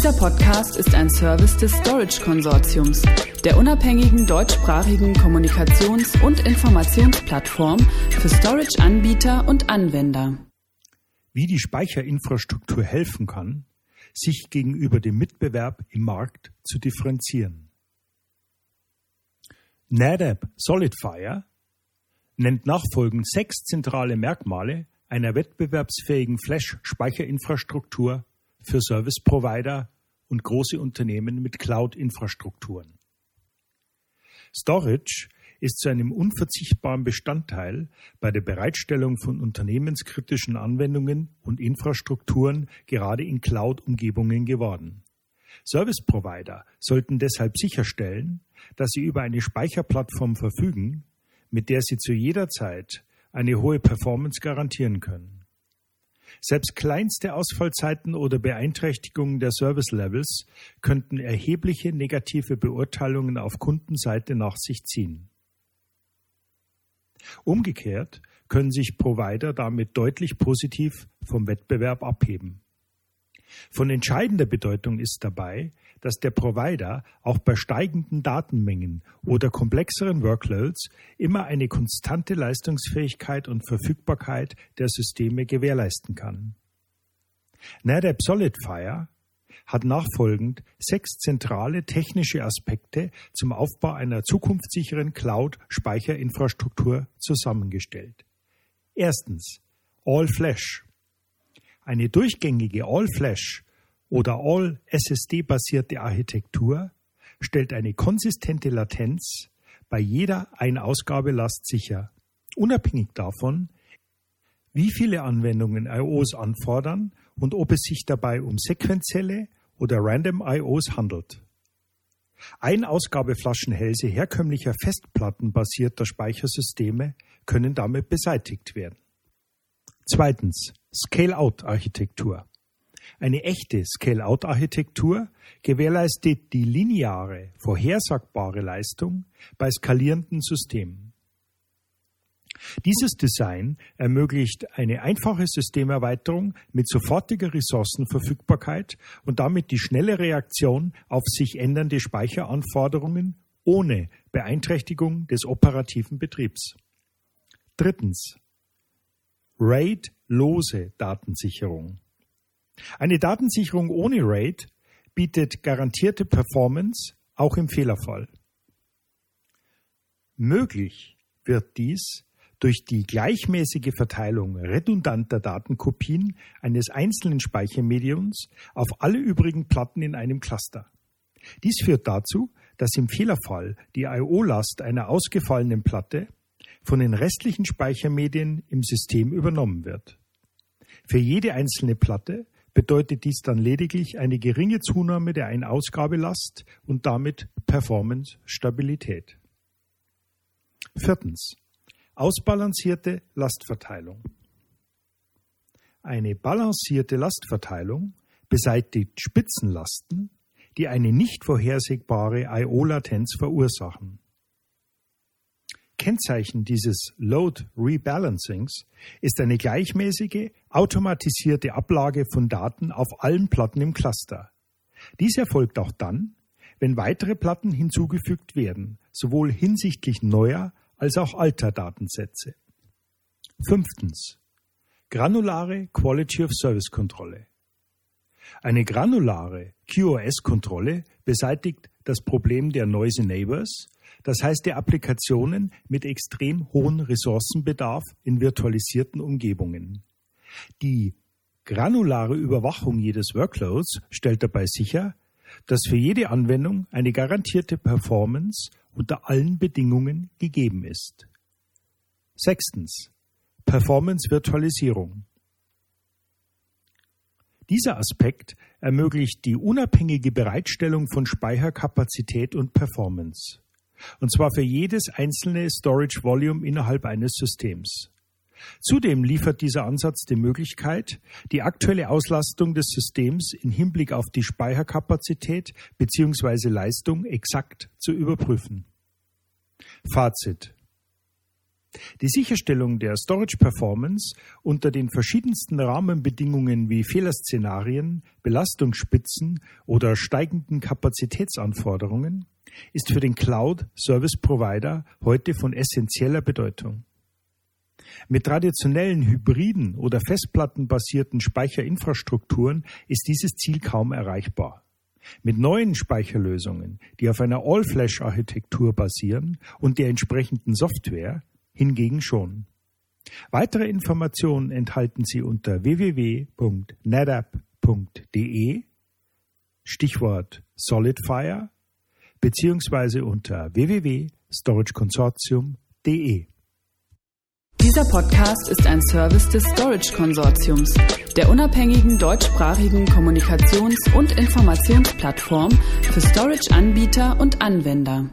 Dieser Podcast ist ein Service des Storage Konsortiums, der unabhängigen deutschsprachigen Kommunikations- und Informationsplattform für Storage-Anbieter und Anwender. Wie die Speicherinfrastruktur helfen kann, sich gegenüber dem Mitbewerb im Markt zu differenzieren. NetApp SolidFire nennt nachfolgend sechs zentrale Merkmale einer wettbewerbsfähigen Flash-Speicherinfrastruktur für Service Provider und große Unternehmen mit Cloud-Infrastrukturen. Storage ist zu einem unverzichtbaren Bestandteil bei der Bereitstellung von unternehmenskritischen Anwendungen und Infrastrukturen gerade in Cloud-Umgebungen geworden. Service Provider sollten deshalb sicherstellen, dass sie über eine Speicherplattform verfügen, mit der sie zu jeder Zeit eine hohe Performance garantieren können. Selbst kleinste Ausfallzeiten oder Beeinträchtigungen der Service Levels könnten erhebliche negative Beurteilungen auf Kundenseite nach sich ziehen. Umgekehrt können sich Provider damit deutlich positiv vom Wettbewerb abheben. Von entscheidender Bedeutung ist dabei, dass der Provider auch bei steigenden Datenmengen oder komplexeren Workloads immer eine konstante Leistungsfähigkeit und Verfügbarkeit der Systeme gewährleisten kann. NetApp SolidFire hat nachfolgend sechs zentrale technische Aspekte zum Aufbau einer zukunftssicheren Cloud-Speicherinfrastruktur zusammengestellt. Erstens All Flash. Eine durchgängige All Flash oder All SSD basierte Architektur stellt eine konsistente Latenz bei jeder Einausgabelast sicher, unabhängig davon, wie viele Anwendungen IOs anfordern und ob es sich dabei um sequenzielle oder random IOs handelt. Einausgabeflaschenhälse herkömmlicher festplattenbasierter Speichersysteme können damit beseitigt werden. Zweitens Scale-out-Architektur. Eine echte Scale-out-Architektur gewährleistet die lineare, vorhersagbare Leistung bei skalierenden Systemen. Dieses Design ermöglicht eine einfache Systemerweiterung mit sofortiger Ressourcenverfügbarkeit und damit die schnelle Reaktion auf sich ändernde Speicheranforderungen ohne Beeinträchtigung des operativen Betriebs. Drittens. RAID-lose Datensicherung. Eine Datensicherung ohne RAID bietet garantierte Performance auch im Fehlerfall. Möglich wird dies durch die gleichmäßige Verteilung redundanter Datenkopien eines einzelnen Speichermediums auf alle übrigen Platten in einem Cluster. Dies führt dazu, dass im Fehlerfall die IO-Last einer ausgefallenen Platte von den restlichen Speichermedien im System übernommen wird. Für jede einzelne Platte bedeutet dies dann lediglich eine geringe Zunahme der Ein-Ausgabelast und damit Performance-Stabilität. Viertens. Ausbalancierte Lastverteilung. Eine balancierte Lastverteilung beseitigt Spitzenlasten, die eine nicht vorhersehbare IO-Latenz verursachen. Kennzeichen dieses Load Rebalancings ist eine gleichmäßige, automatisierte Ablage von Daten auf allen Platten im Cluster. Dies erfolgt auch dann, wenn weitere Platten hinzugefügt werden, sowohl hinsichtlich neuer als auch alter Datensätze. Fünftens. Granulare Quality of Service Kontrolle. Eine granulare QoS-Kontrolle beseitigt das Problem der Noisy Neighbors das heißt der Applikationen mit extrem hohem Ressourcenbedarf in virtualisierten Umgebungen. Die granulare Überwachung jedes Workloads stellt dabei sicher, dass für jede Anwendung eine garantierte Performance unter allen Bedingungen gegeben ist. Sechstens. Performance-Virtualisierung. Dieser Aspekt ermöglicht die unabhängige Bereitstellung von Speicherkapazität und Performance. Und zwar für jedes einzelne Storage Volume innerhalb eines Systems. Zudem liefert dieser Ansatz die Möglichkeit, die aktuelle Auslastung des Systems in Hinblick auf die Speicherkapazität bzw. Leistung exakt zu überprüfen. Fazit. Die Sicherstellung der Storage Performance unter den verschiedensten Rahmenbedingungen wie Fehlerszenarien, Belastungsspitzen oder steigenden Kapazitätsanforderungen ist für den Cloud Service Provider heute von essentieller Bedeutung. Mit traditionellen hybriden oder festplattenbasierten Speicherinfrastrukturen ist dieses Ziel kaum erreichbar. Mit neuen Speicherlösungen, die auf einer All-Flash-Architektur basieren und der entsprechenden Software, hingegen schon. Weitere Informationen enthalten Sie unter www.netapp.de Stichwort Solidfire beziehungsweise unter www.storageconsortium.de. Dieser Podcast ist ein Service des Storage Konsortiums, der unabhängigen deutschsprachigen Kommunikations- und Informationsplattform für Storage-Anbieter und Anwender.